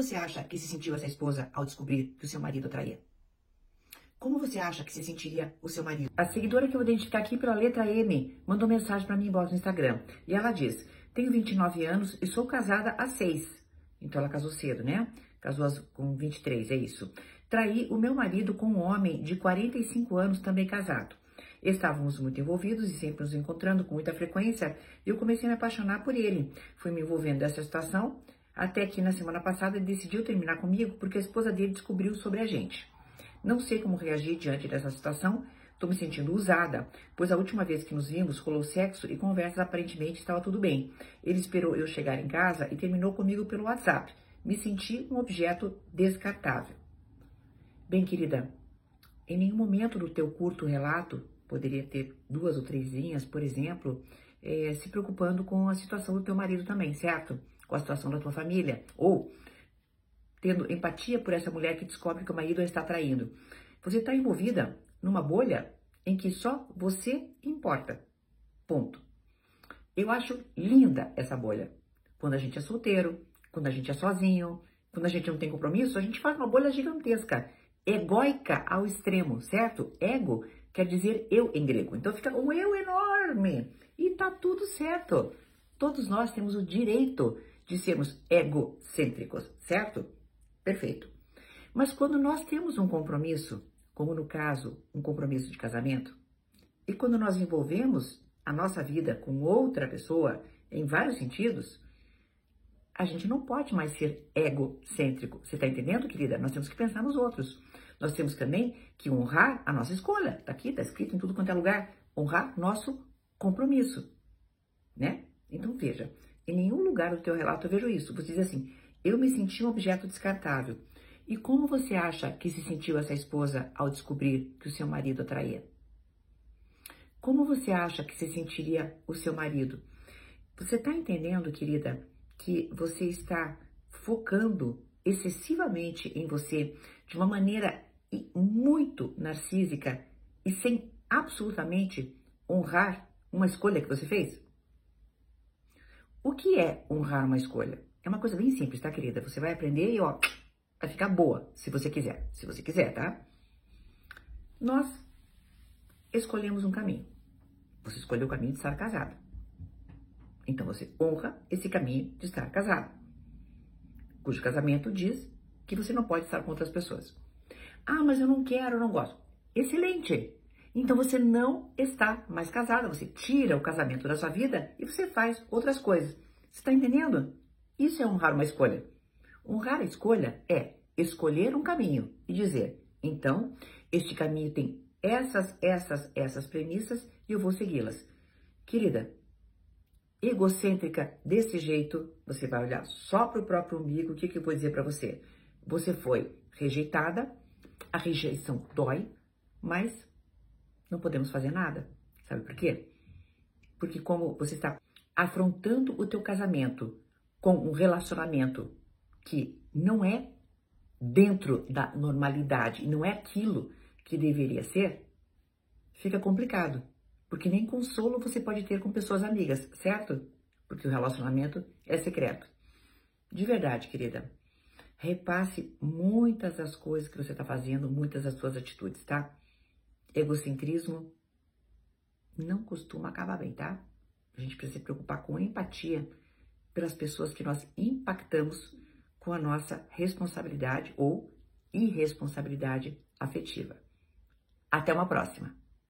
você acha que se sentiu essa esposa ao descobrir que o seu marido traía? Como você acha que se sentiria o seu marido? A seguidora que eu vou identificar aqui pela letra M mandou mensagem para mim no Instagram. E ela diz: Tenho 29 anos e sou casada há 6. Então ela casou cedo, né? Casou com 23, é isso. Traí o meu marido com um homem de 45 anos, também casado. Estávamos muito envolvidos e sempre nos encontrando com muita frequência e eu comecei a me apaixonar por ele. Fui me envolvendo nessa situação até que na semana passada ele decidiu terminar comigo porque a esposa dele descobriu sobre a gente. Não sei como reagir diante dessa situação. Estou me sentindo usada, pois a última vez que nos vimos rolou sexo e conversas aparentemente estava tudo bem. Ele esperou eu chegar em casa e terminou comigo pelo WhatsApp. Me senti um objeto descartável. Bem, querida, em nenhum momento do teu curto relato, poderia ter duas ou três linhas, por exemplo, é, se preocupando com a situação do teu marido também, certo? Com a situação da tua família. Ou tendo empatia por essa mulher que descobre que o marido a está traindo. Você está envolvida numa bolha em que só você importa. Ponto. Eu acho linda essa bolha. Quando a gente é solteiro, quando a gente é sozinho, quando a gente não tem compromisso, a gente faz uma bolha gigantesca, egóica ao extremo, certo? Ego quer dizer eu em grego. Então fica um eu enorme e tá tudo certo. Todos nós temos o direito de sermos egocêntricos, certo? Perfeito. Mas quando nós temos um compromisso, como no caso, um compromisso de casamento, e quando nós envolvemos a nossa vida com outra pessoa em vários sentidos, a gente não pode mais ser egocêntrico. Você está entendendo, querida? Nós temos que pensar nos outros. Nós temos também que honrar a nossa escolha. Está aqui, está escrito em tudo quanto é lugar. Honrar nosso compromisso, né? Então veja, em nenhum lugar do teu relato eu vejo isso. Você diz assim, eu me senti um objeto descartável. E como você acha que se sentiu essa esposa ao descobrir que o seu marido a traía? Como você acha que se sentiria o seu marido? Você está entendendo, querida, que você está focando excessivamente em você de uma maneira muito narcísica e sem absolutamente honrar uma escolha que você fez? O que é honrar uma escolha? É uma coisa bem simples, tá, querida? Você vai aprender e, ó, vai ficar boa, se você quiser. Se você quiser, tá? Nós escolhemos um caminho. Você escolheu o caminho de estar casada. Então você honra esse caminho de estar casada. Cujo casamento diz que você não pode estar com outras pessoas. Ah, mas eu não quero, eu não gosto. Excelente! Então você não está mais casada, você tira o casamento da sua vida e você faz outras coisas. Você está entendendo? Isso é honrar uma escolha. Honrar a escolha é escolher um caminho e dizer: então, este caminho tem essas, essas, essas premissas e eu vou segui-las. Querida, egocêntrica desse jeito, você vai olhar só para o próprio umbigo. O que, que eu vou dizer para você? Você foi rejeitada, a rejeição dói, mas não podemos fazer nada. Sabe por quê? Porque como você está afrontando o teu casamento com um relacionamento que não é dentro da normalidade não é aquilo que deveria ser, fica complicado. Porque nem consolo você pode ter com pessoas amigas, certo? Porque o relacionamento é secreto. De verdade, querida, repasse muitas das coisas que você está fazendo, muitas das suas atitudes, tá? Egocentrismo não costuma acabar bem, tá? A gente precisa se preocupar com empatia pelas pessoas que nós impactamos com a nossa responsabilidade ou irresponsabilidade afetiva. Até uma próxima!